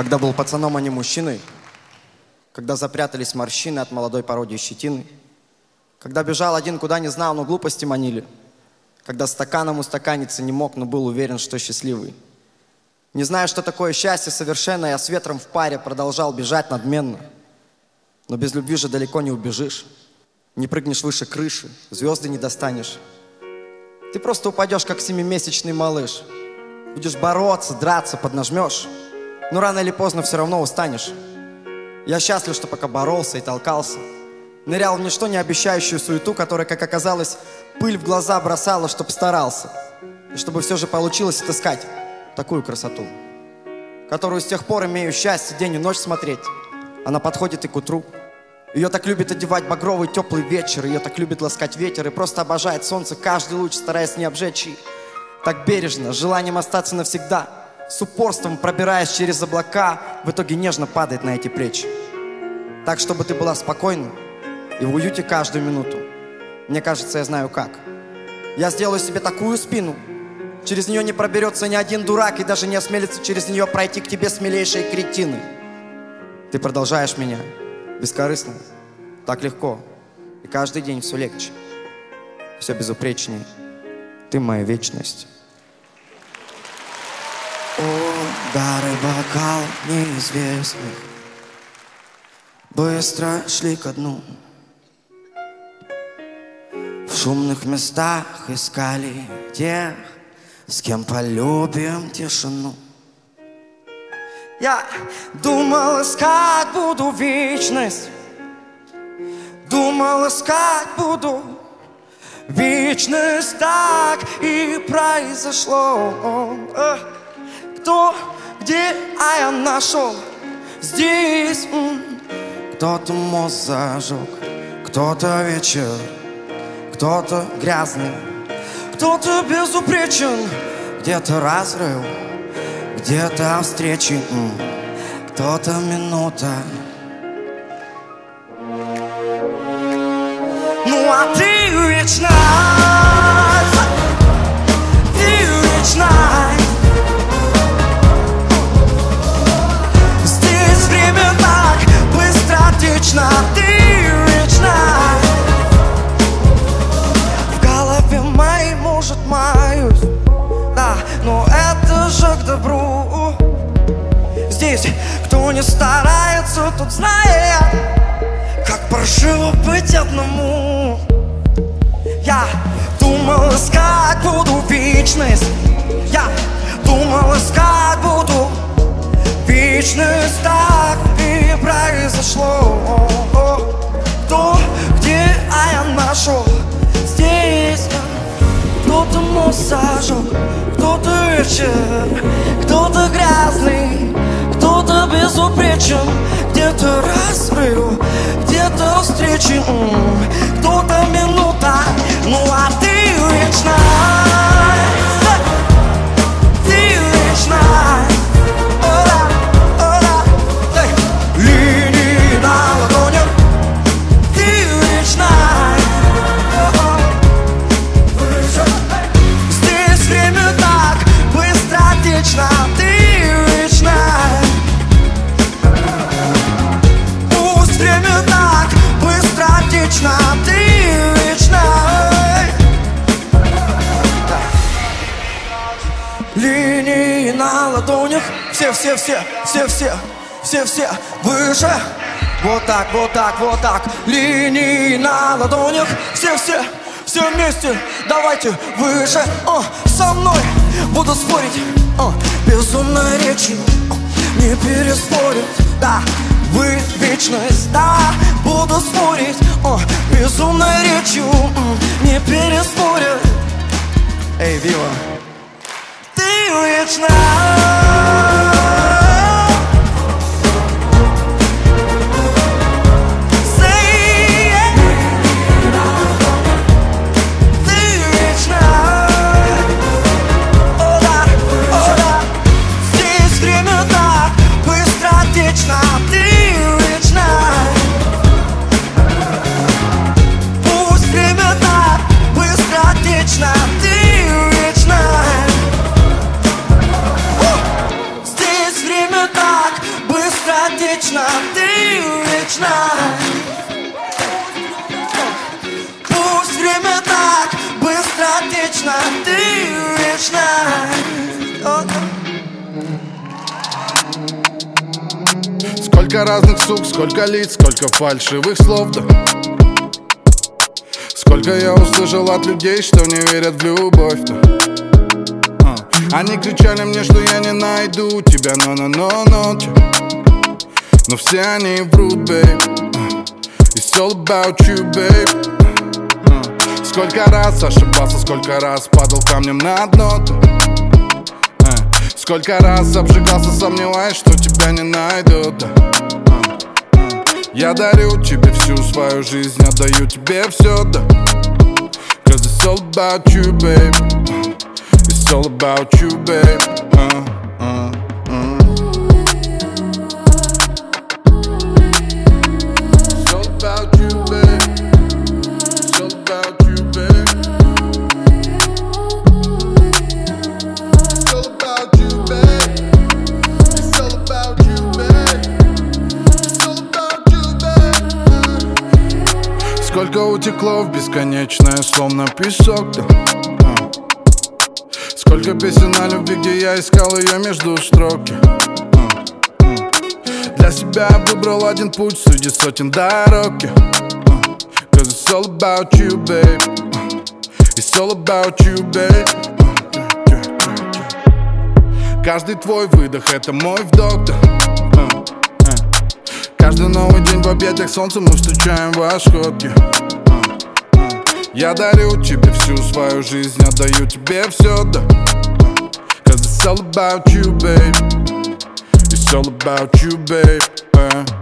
Когда был пацаном, а не мужчиной. Когда запрятались морщины от молодой пародии щетины. Когда бежал один, куда не знал, но глупости манили. Когда стаканом устаканиться не мог, но был уверен, что счастливый. Не зная, что такое счастье совершенно, я с ветром в паре продолжал бежать надменно. Но без любви же далеко не убежишь. Не прыгнешь выше крыши, звезды не достанешь. Ты просто упадешь, как семимесячный малыш. Будешь бороться, драться, поднажмешь. Но рано или поздно все равно устанешь. Я счастлив, что пока боролся и толкался. Нырял в ничто не обещающую суету, которая, как оказалось, пыль в глаза бросала, чтоб старался. И чтобы все же получилось отыскать такую красоту, которую с тех пор имею счастье день и ночь смотреть. Она подходит и к утру. Ее так любит одевать багровый теплый вечер, ее так любит ласкать ветер и просто обожает солнце каждый луч, стараясь не обжечь и так бережно, желанием остаться навсегда, с упорством пробираясь через облака, в итоге нежно падает на эти плечи. Так, чтобы ты была спокойна и в уюте каждую минуту. Мне кажется, я знаю как. Я сделаю себе такую спину, через нее не проберется ни один дурак и даже не осмелится через нее пройти к тебе смелейшие кретины. Ты продолжаешь меня, бескорыстно, так легко. И каждый день все легче, все безупречнее. Ты моя вечность. Удары бокал неизвестных. Быстро шли ко дну. В шумных местах искали тех С кем полюбим тишину. Я думал искать буду вечность. Думал искать буду вечность. Так и произошло Кто, где, а я нашел. Здесь Кто-то мост зажег Кто-то вечер Кто-то грязный. Кто-то безупречен Где-то разрыв где-то встречи, кто-то минута. Ну а ты вечна, тот знает Как паршиво быть одному. Я думал искать буду вечность. Я думал искать буду вечность. Так и произошло. Кто, где, а я нашел. Здесь кто-то мост зажег, кто-то вечер, кто-то грязный, безупречен, где-то разрыв, где-то встречи, кто-то минута, ну а ты вечна, Все-все-все, все-все, все-все Выше. Вот так, вот так, вот так. Линии на ладонях. Все-все, все вместе. Давайте выше. О, Со мной буду спорить. О, Безумной речи. Не переспорить. Да, вы вечность. Да, буду спорить. О, Безумной речью Не переспорить. Эй, Вива. Ты вечна лиц, сколько фальшивых слов, да Сколько я услышал от людей, что не верят в любовь, да А. Они кричали мне, что я не найду тебя, но-но-но-но Но все они врут, бейб It's all about you, babe А. Сколько раз ошибался, сколько раз падал камнем на дно да. А. Сколько раз обжигался, сомневаясь, что тебя не найдут. А. А. Я дарю тебе всю свою жизнь, отдаю тебе все, да Cause it's all about you, babe It's all about you, babe Сколько утекло в бесконечное, словно песок, да А. Сколько песен о любви, где я искал ее между строки А. А. Для себя выбрал один путь среди сотен дорог yeah. А. Cause it's all about you, babe. It's all about you, babe. Каждый твой выдох это мой вдох, да. Каждый новый день в объятиях солнца мы встречаем. А. А. Я дарю тебе всю свою жизнь, отдаю тебе все, да. Cause it's all about you, babe It's all about you, babe uh,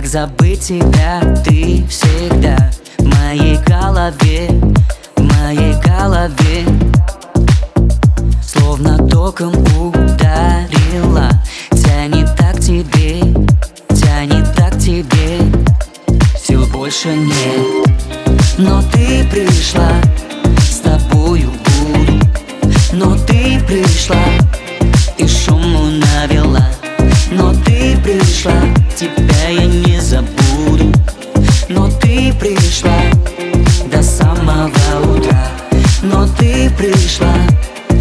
Как забыть тебя, ты всегда в моей голове В моей голове. Словно током ударила. Тянет так тебе, тянет так тебе. Сил больше нет. Но ты пришла, с тобою буду. Но ты пришла и ты пришла, тебя я не забуду. Но ты пришла до самого утра. Но ты пришла,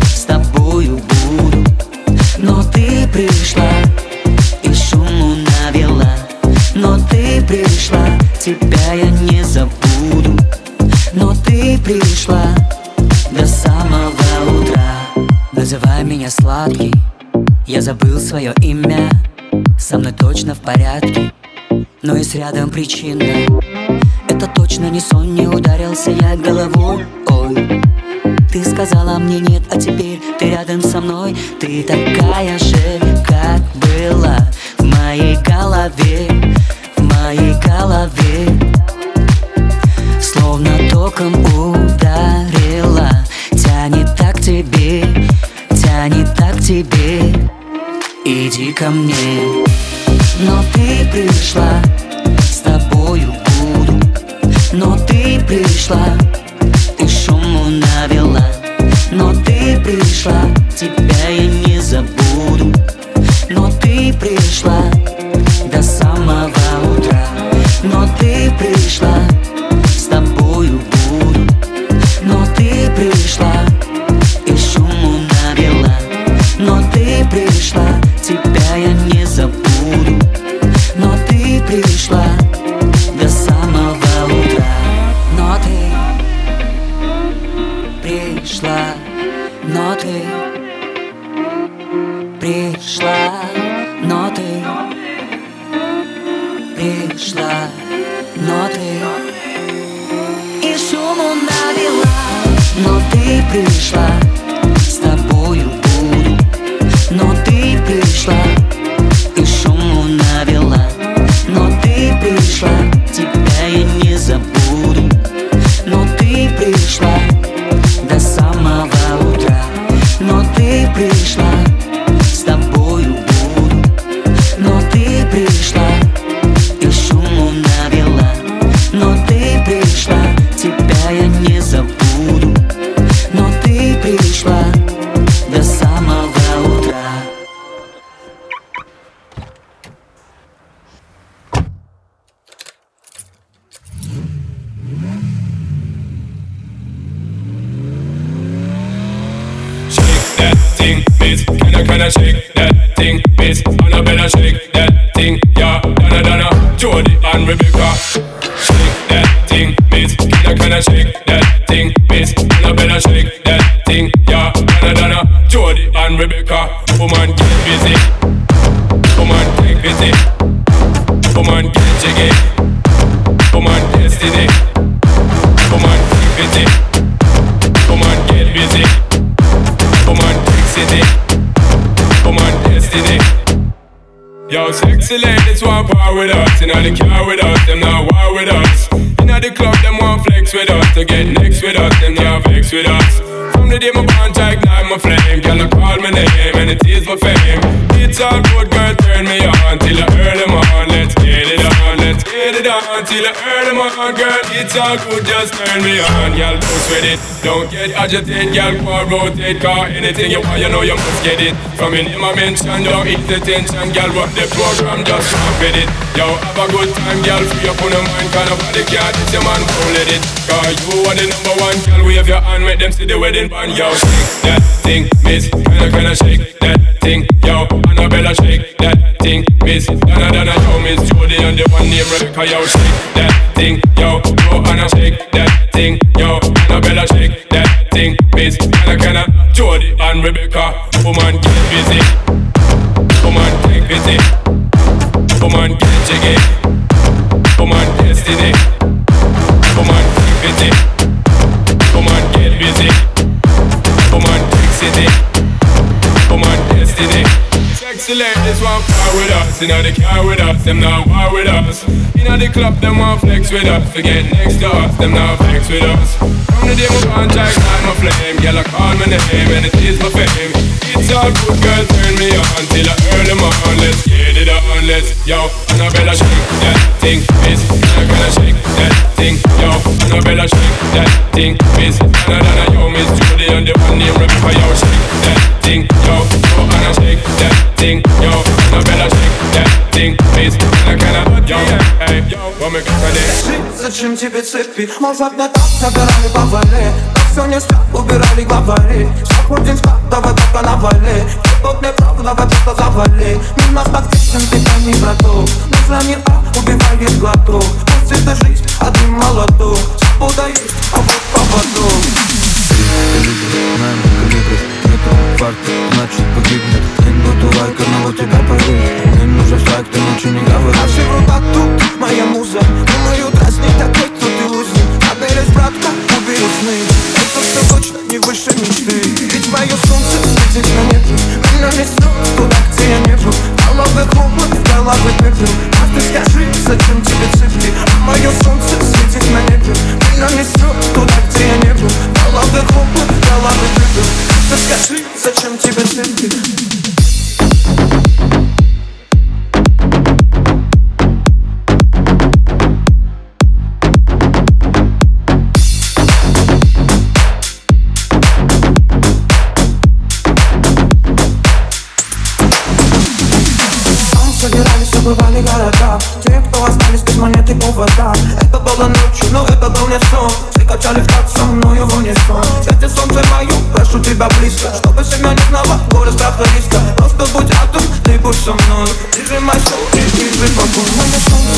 с тобою буду. Но ты пришла и шуму навела. Но ты пришла, тебя я не забуду. Но ты пришла до самого утра. Называй меня сладкий Я забыл свое имя Со мной точно в порядке Но есть рядом причина Это точно не сон, не ударился я головой. Ой, ты сказала мне нет, а теперь ты рядом со мной. Ты такая же, как была В моей голове, в моей голове. Словно током ударила Тянет так тебе, тянет так тебе Иди ко мне. Но ты пришла, с тобою буду. Но ты пришла, и шуму навела. Но ты пришла, тебя я не забуду. Но ты пришла до самого утра. Но ты пришла, но ты пришла, feel that till I earn them girl. It's all good, just turn me on, girl. Don't sweat it, don't get agitated, girl. Quad rotate, car anything you want, you know you must get it. From in my mention, don't eat the tension, girl. What the program, just rock with it. Yo, have a good time, girl. Free up on your mind, cause nobody care. This your man, won't let it. Cause you are the number one, girl. Wave your hand, make them see the wedding band, yo. Shake that thing, miss. Kinda, kinda shake that thing, yo. Annabella, shake that thing, miss. Donna, Donna, yo, miss And the one named Rebecca, yo. Shake that thing, yo. Yo, Anna, shake that thing, yo. Annabella, shake that thing, miss. Kinda, kinda, Jody and Rebecca. Woman, get busy. Woman, get busy. Woman, get jiggy. Woman, destiny. Woman, keep it. Woman, get busy. Woman, fix it. Woman, destiny. Sexy with us, inna the car with us, them not war with us. Inna the club, them want flex with us, forget next to us, them not flex with us. From the day my contract, I'm a flame, girl I call my name and it is my fame. It's all good, girl, turn me on till I early morning. Let's get it on, let's yo. Annabella shake that thing, miss. Gonna shake that thing, yo. Annabella shake that thing, miss. Donna, yo, Miss Judy and the one named Rebecca, yo, shake that thing, yo. Yo, Anna shake that thing, yo. Annabella shake Зачем тебе цепи? Может не так собирали повали Но все не спят, убирали главари. Заходим в спад, давай пока навали. Тут неправда, давай просто завали. Мимо тактичен, ты пойми, браток. Не так, убивает глоток. Пусть это жизнь, один молоток. Свобода есть, а вот поводок Знаем калибров, нету факта, значит погибнет. Не буду лайк, одного тебя поверить Не нужен страйк, ты лучше не говори. Наши врата тут, моя муза. Думаю, дразнить такой, кто братка, убери сны. Это все точно не выше мечты. Ведь мое солнце светит на небе. Меня несет туда, где я не был. Головы хлопот, головы пепел А ты скажи, зачем тебе цепи? А мое солнце светит на небе. Меня несет туда, где я не был. Головы хлопот, головы пепел А ты скажи, зачем тебе Там убывали города. Те, кто остались без монеты повода. Это было ночью, но это был не сон. Все качали в такт со мною в унисон. Свети солнце мою, прошу тебя близко. Чтобы семья не знала горы страха риска. Просто будь рядом, ты будь со мной. Держи мой соул и держи покой Мое солнце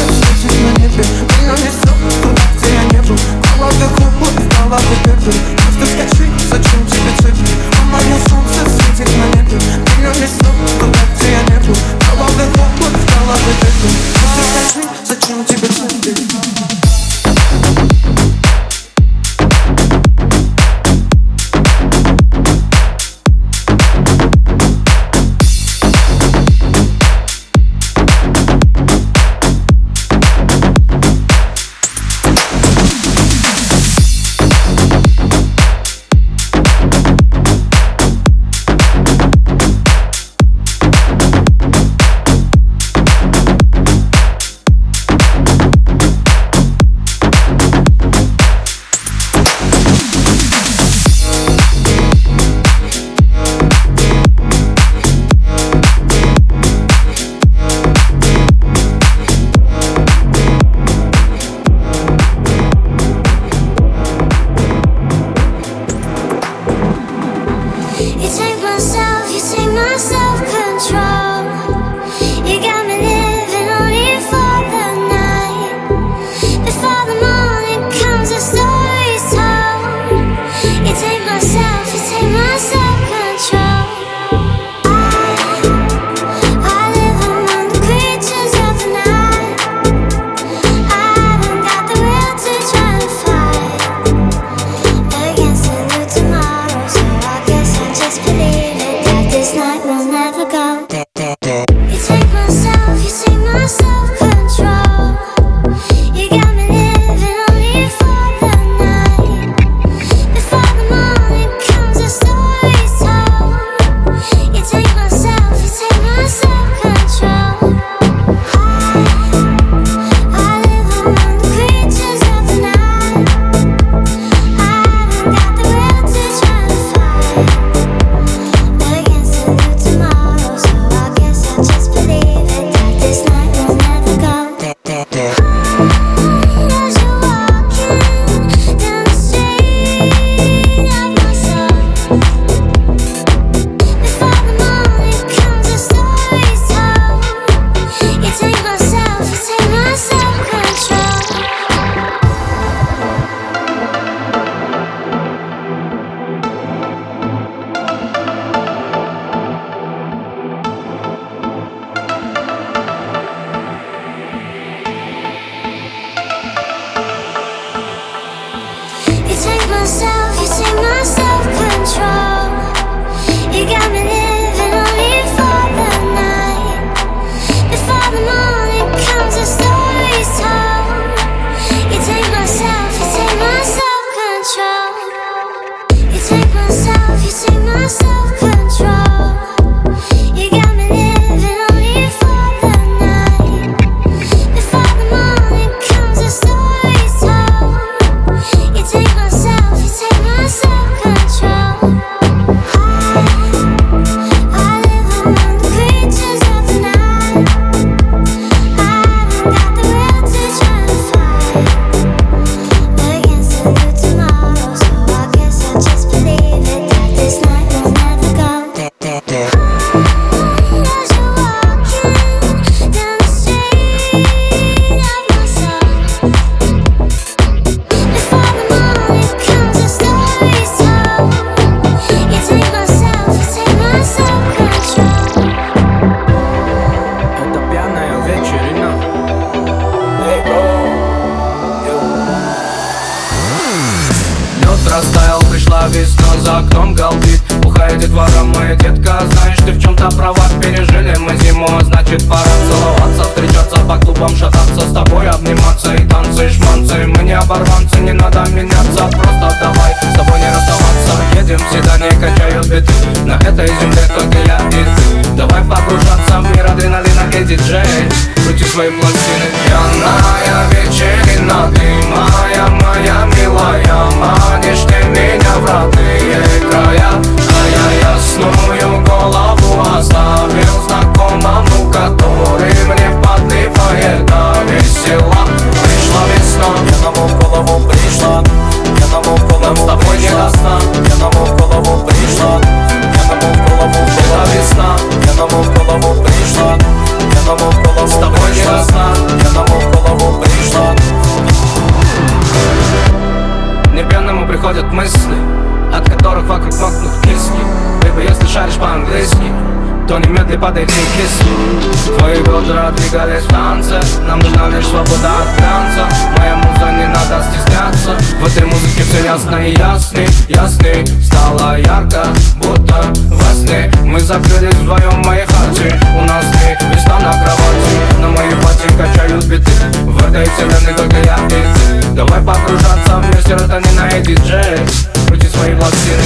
горит станция Нам нужна лишь свобода от танца. Моя муза не надо стесняться. В этой музыке все ясно и ясный, ясный Стало ярко, будто во сне. Мы закрылись вдвоем в моей хате. У нас ты места на кровати. На моей пати качают биты. В этой вселенной только я и ты. Давай погружаться в мир серотонина и диджей Крути свои пластины.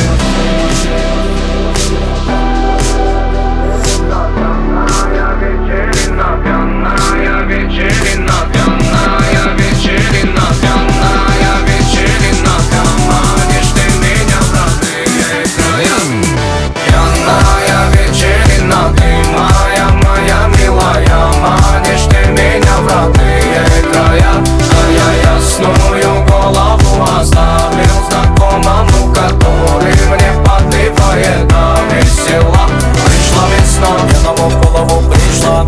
взяла Прийшла весна, я нам в голову пришла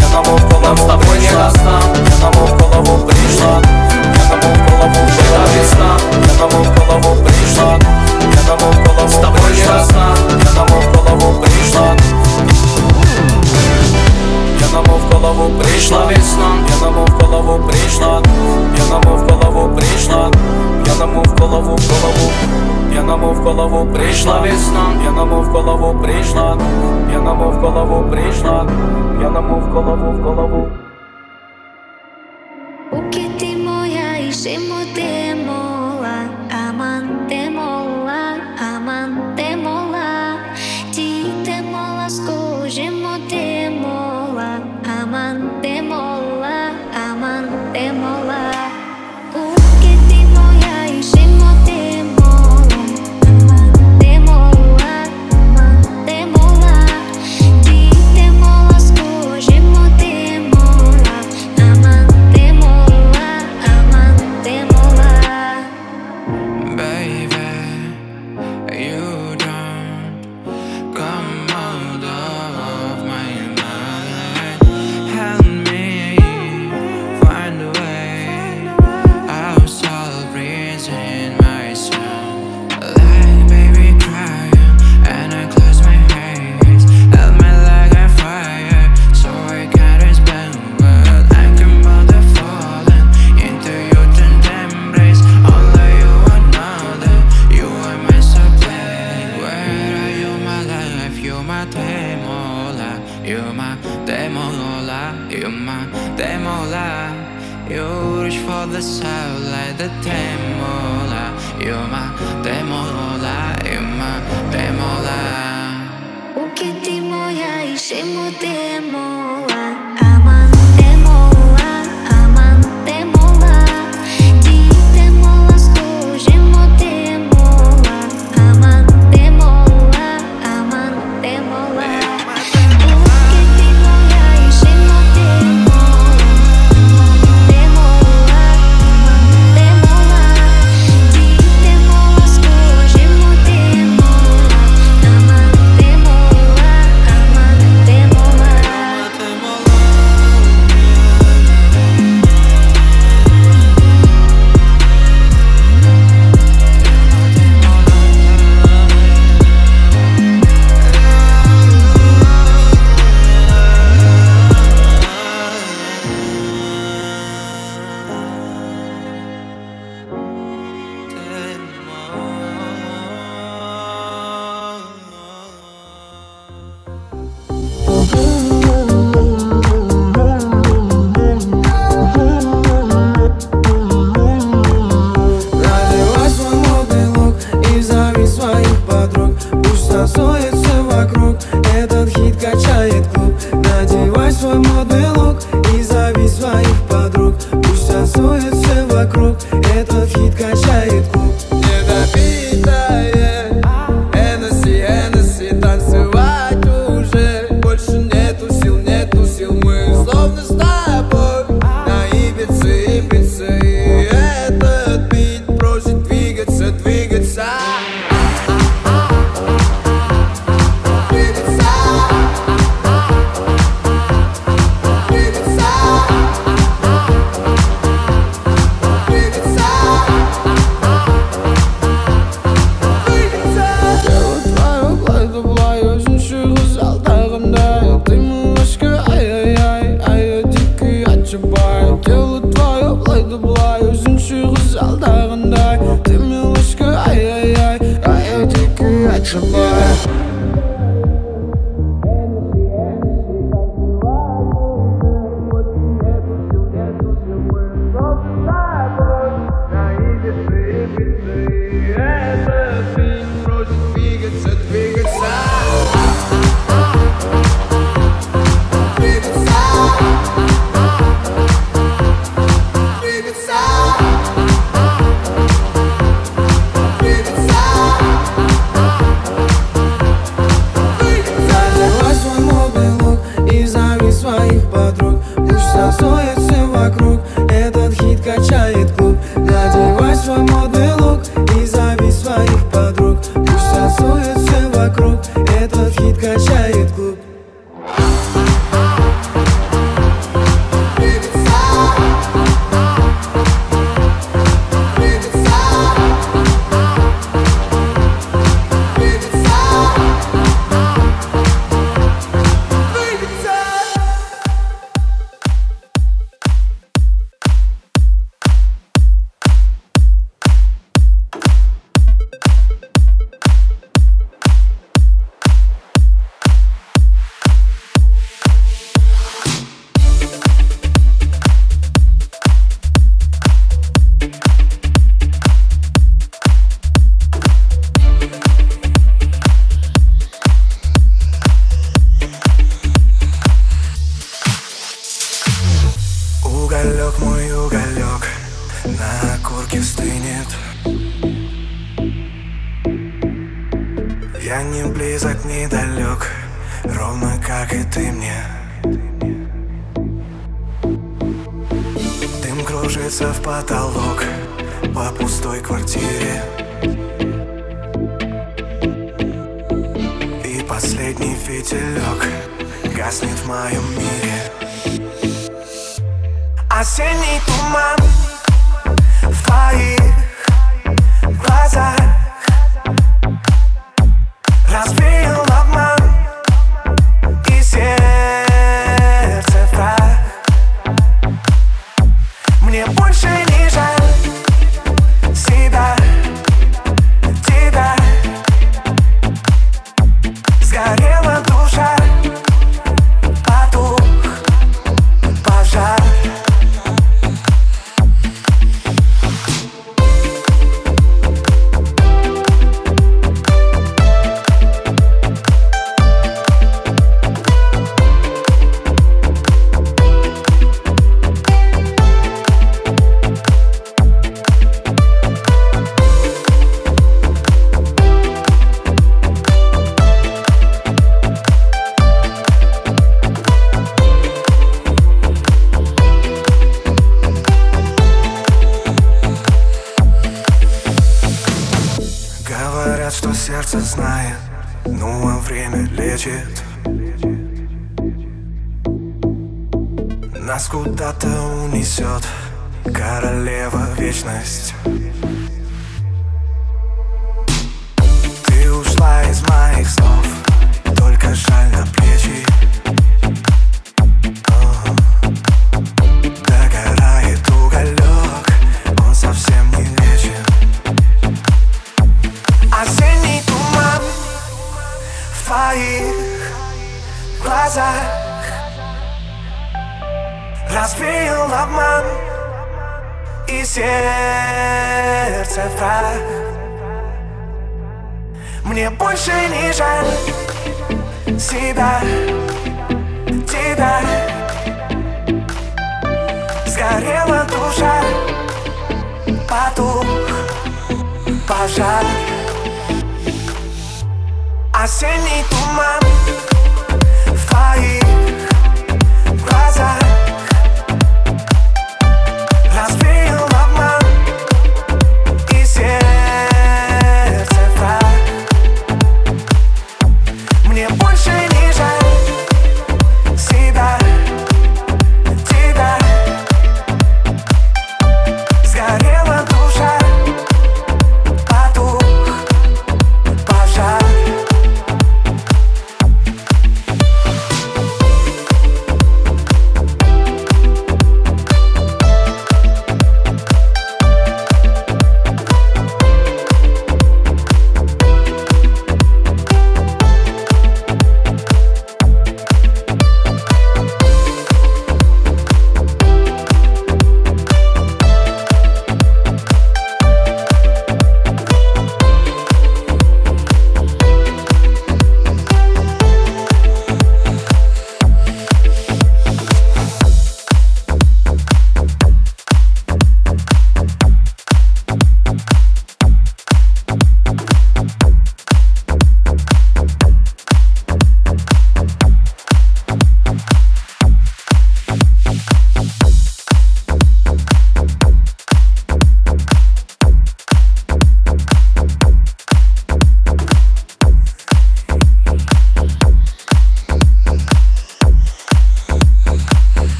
Я нам в голову прийшла Я нам в голову пришла Я нам в голову прийшла весна Я нам в голову пришла Я нам в голову прийшла Я нам в голову пришла Я нам в голову пришла весна Я нам в голову пришла Я нам в голову прийшла прийшла, п'яному в голову, в голову, п'яному в голову прийшла. Весна, п'яному в голову прийшла, п'яному в голову прийшла, п'яному в голову, в голову. Поки ти моя і шимотимо.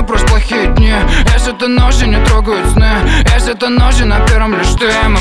дома просто плохие дни. Если это ножи не трогают сны Если это ножи на первом лишь ты мы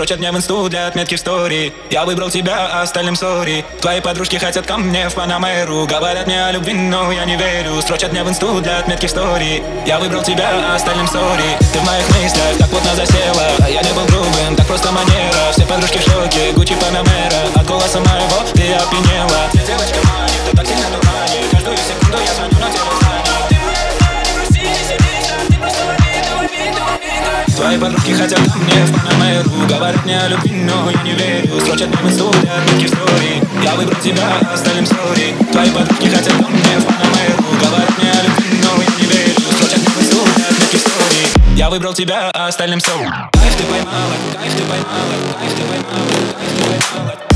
верю Строчат мне в инсту для отметки в стори. Я выбрал тебя, а остальным сори. Твои подружки хотят ко мне в Панамеру. Говорят мне о любви, но я не верю. Строчат мне в инсту для отметки в стори. Я выбрал тебя, а остальным сори. Ты в моих мыслях так плотно засела А я не был грубым, так просто манера. Все подружки в шоке, Гуччи Панамера. От голоса моего ты опьянела Твои подружки хотят ко мне в Панамеру Говорят мне о любви, но я не верю. Строчат инсту для отметки в стори Я выбрал тебя, остальным сори. Твои подружки хотят ко мне в Панамеру Говорят мне о любви, но я не верю. Строчат инсту для отметки в стори Я выбрал тебя, остальным сори. Кайф ты поймала, кайф ты поймала Кайф ты поймала, кайф ты поймала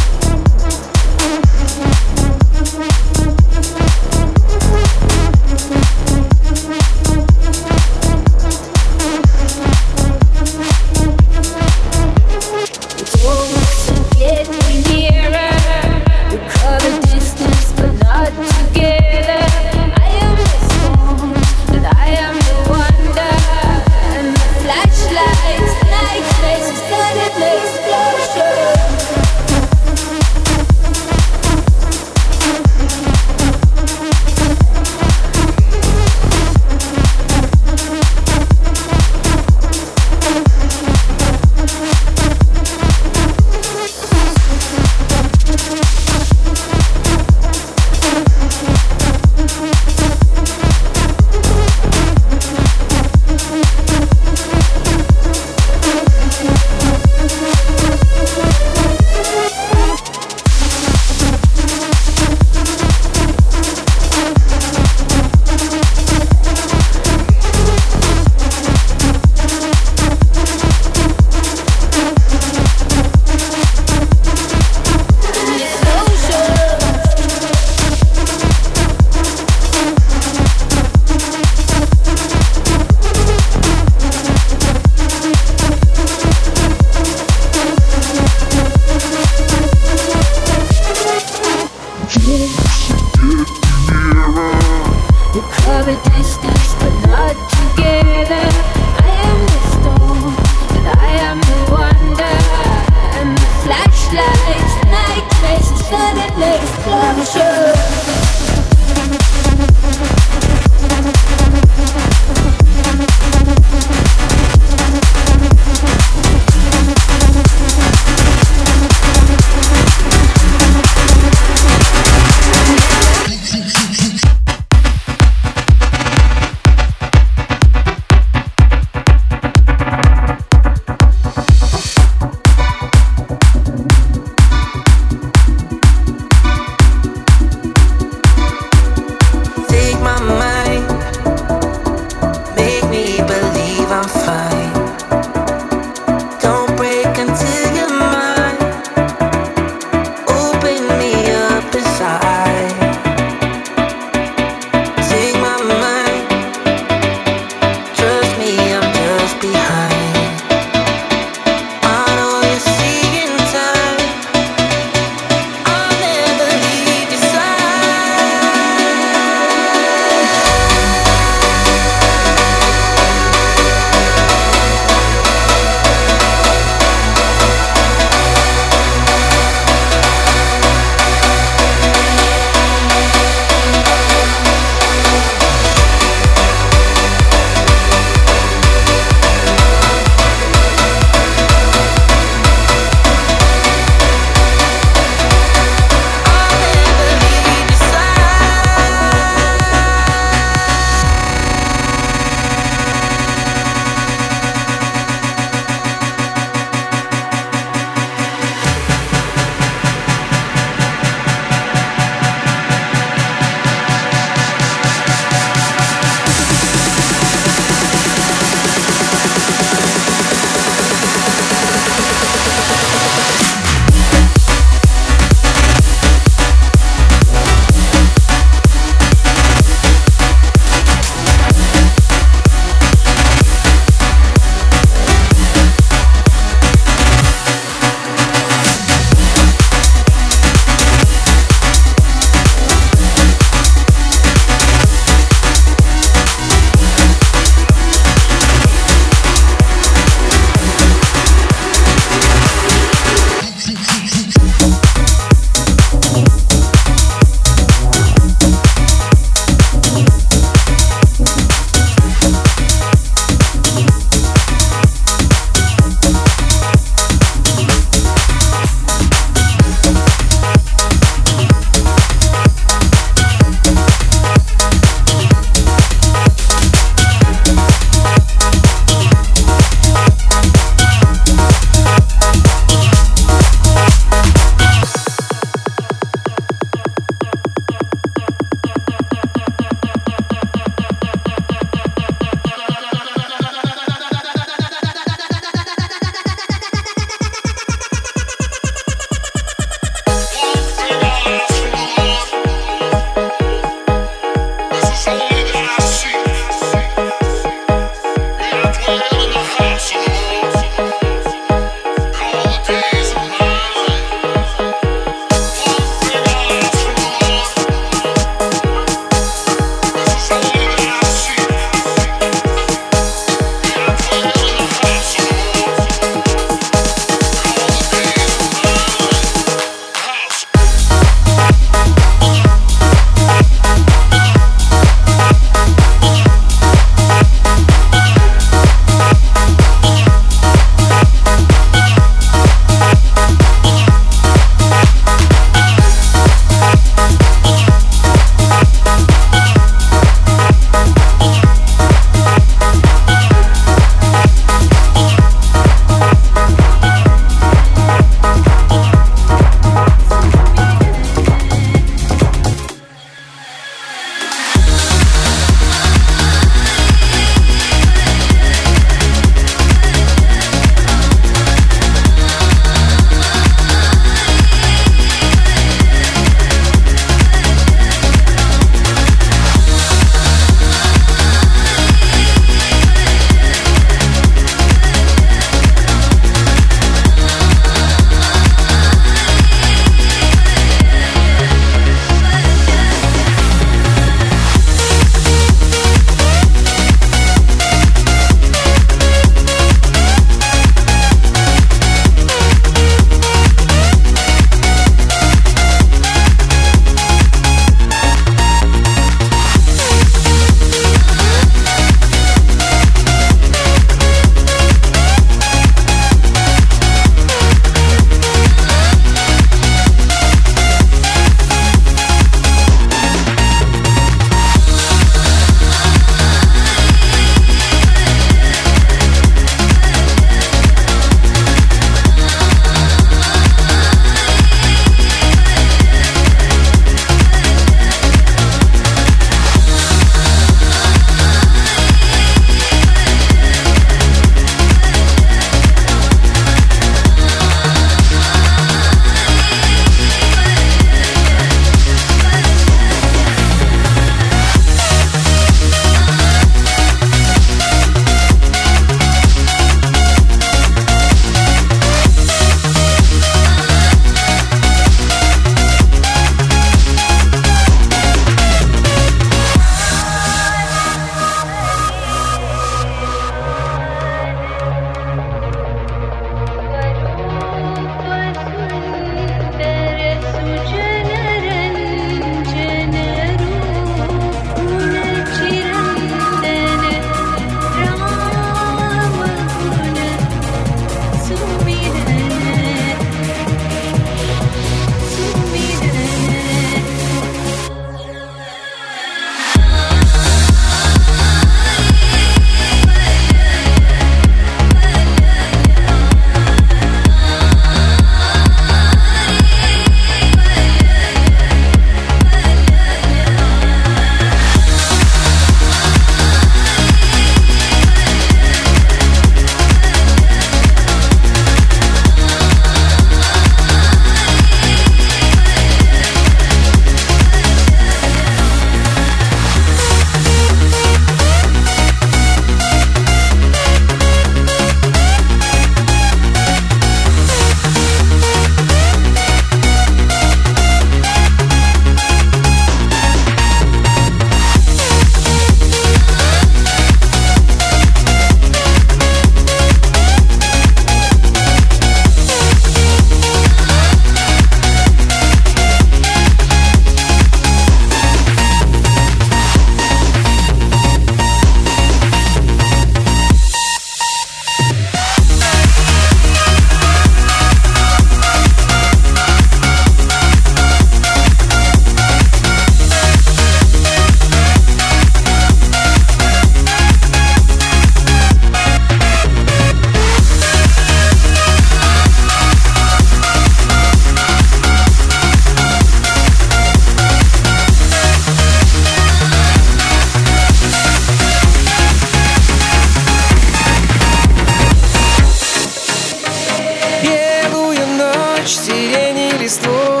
и листву.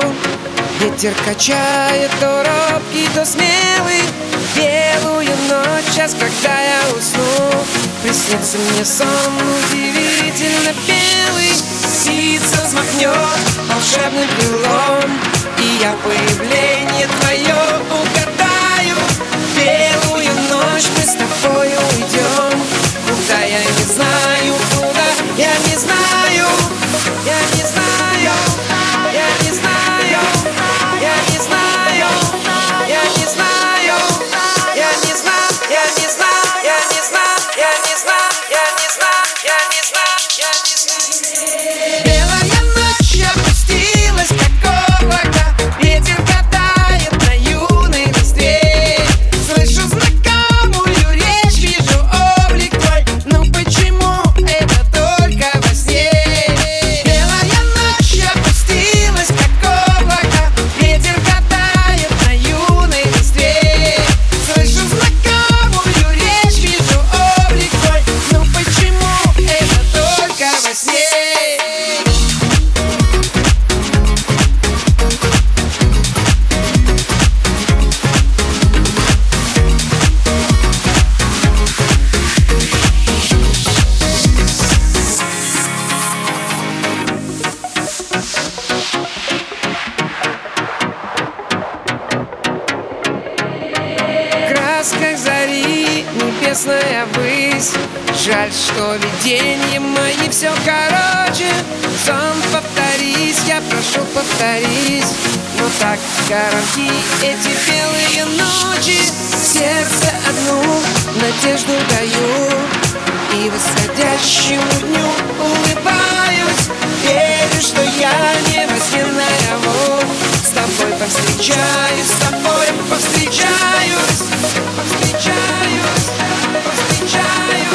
Ветер качает то робкий, то смелый. Белую ночь, сейчас, когда я усну. Приснится мне сон удивительно белый. Птица взмахнет волшебным крылом И я появление твое увижу как гарантии Эти белые ночи Сердце одну надежду даю. И восходящему дню улыбаюсь Верю, что я не возьми наяву С тобой повстречаюсь, с тобой повстречаюсь Повстречаюсь, повстречаюсь.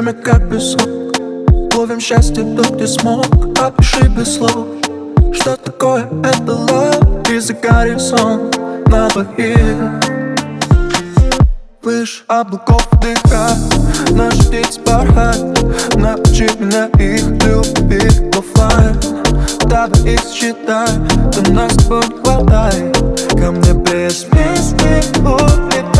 время как песок Ловим счастье тут, где смог. Опиши без слов Что такое это love? И за горизонт на двоих Выше облаков дыха Наш дети порхает Научи меня их любить. Лофлайн Давай их считай. Ты нас с тобой хватает Ко мне без мысли улетай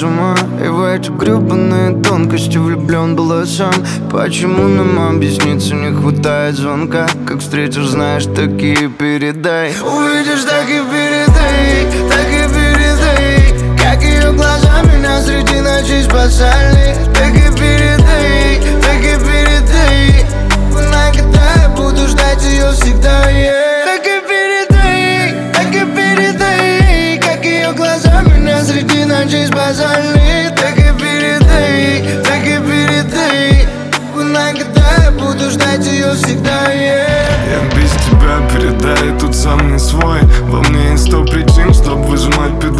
с ума И в эти гребаные тонкости влюблен был я сам Почему нам объясниться не хватает звонка? Как встретишь, знаешь, такие передай. Увидишь, так и передай, так и передай. Как ее глаза меня среди ночей спасали Так и передай, так и передай. Когда я буду ждать ее всегда yeah.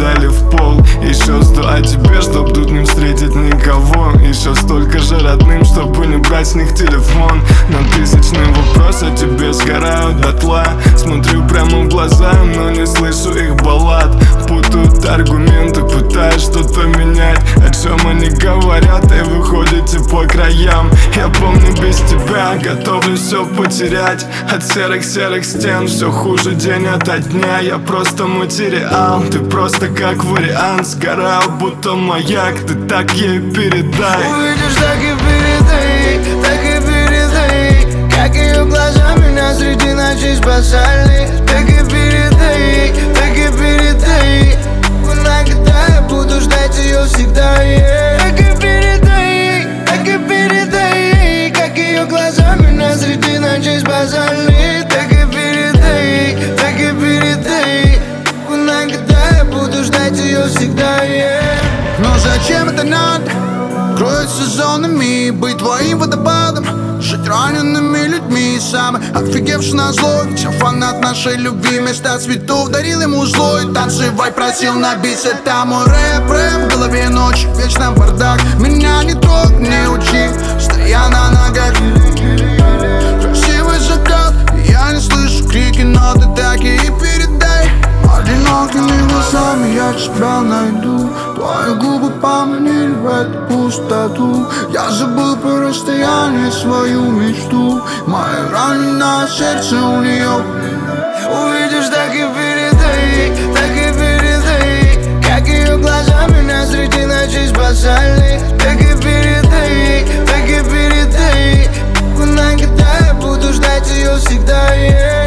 выжимать педали в пол Еще сто о тебе, чтоб тут не встретить никого. Еще столько же родным, чтобы не брать с них телефон. На тысячный вопрос о тебе сгорают дотла. Смотрю прямо в глаза, но не слышу их баллад. Путают аргументы, пытаюсь что-то менять. О чем они говорят и выходите по краям. Я помню без тебя, готовлю все потерять. От серых-серых стен все хуже день ото дня. Я просто материал, ты просто как вариант Сгорал, будто маяк, ты так ей передай. Увидишь, так и передай, так и передай Как ее глаза меня среди ночей спасали. Так и передай, так и передай Знай, когда я буду ждать ее всегда yeah. Так и передай, так и передай Как ее глаза меня среди ночей спасали yeah. Но зачем это надо? Кроет сезонами Быть твоим водопадом Жить ранеными людьми. Самый офигевший на злой я фанат нашей любви. Вместо цветов дарил ему злой Танцевать просил на бис Это мой рэп, рэп В голове ночь, вечно бардак. Меня не трогай, не учи. Стоя на ногах. Красивый закат Я не слышу крики, но ты так и передай Одинокими глазами я тебя найду. Твои губы поманили в эту пустоту. Я забыл про расстояние свою мечту. Мое раненое сердце у нее Увидишь, так и передай, так и передай Как ее глаза меня среди ночей спасали Так и передай, так и передай Знай, когда я буду ждать ее всегда yeah.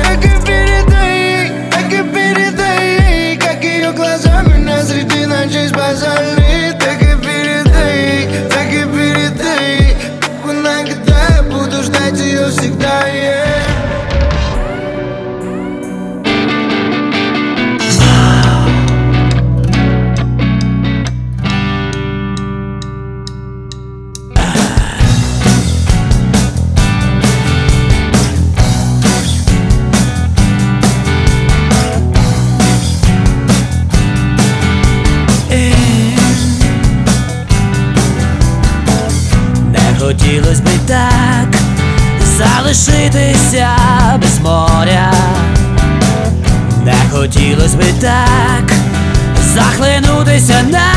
Захлинутися на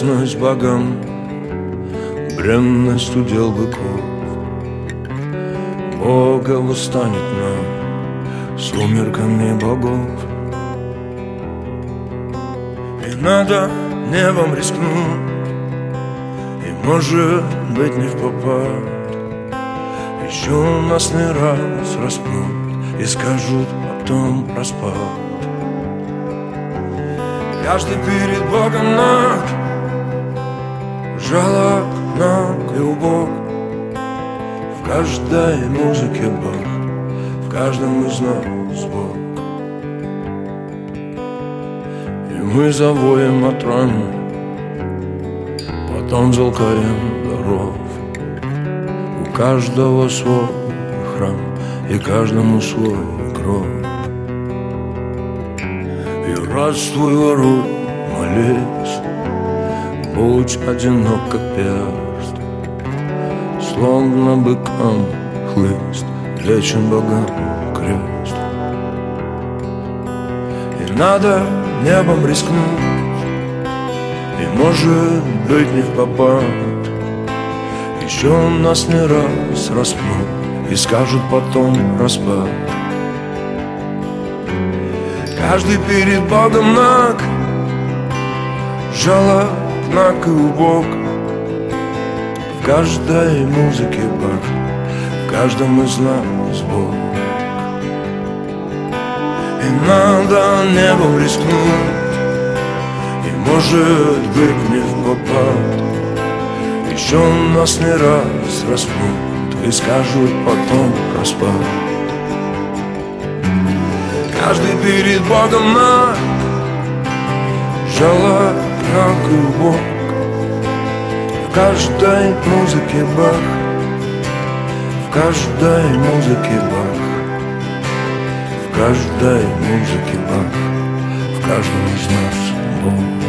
Вечность богам Бренность удел быков. Бога восстанет нам Сумерками богов. И надо небом рискнуть И может быть не в попад. Еще нас не раз распнут И скажут потом распад. Каждый перед Богом наг Жалок, наг и убог В каждой музыке Бог В каждом из нас Бог И мы завоем от Потом залкаем даров. У каждого свой храм И каждому свой гроб. И родствуй воруй, молись Будь одинок, как перст Словно быкам хлыст Вечен богам крест. И надо небом рискнуть И может быть не в попад. Еще нас не раз распнут И скажут потом распад. Каждый перед Богом наг Жалоб на клубок В каждой музыке Бог В каждом из нас Бог И надо небом рискнуть И может быть не в попад. Еще нас не раз распнут И скажут потом распад. Каждый перед Богом на Жалоб на клубок В каждой музыке Бах. В каждой музыке Бах. В каждой музыке Бах. В каждом из нас Бог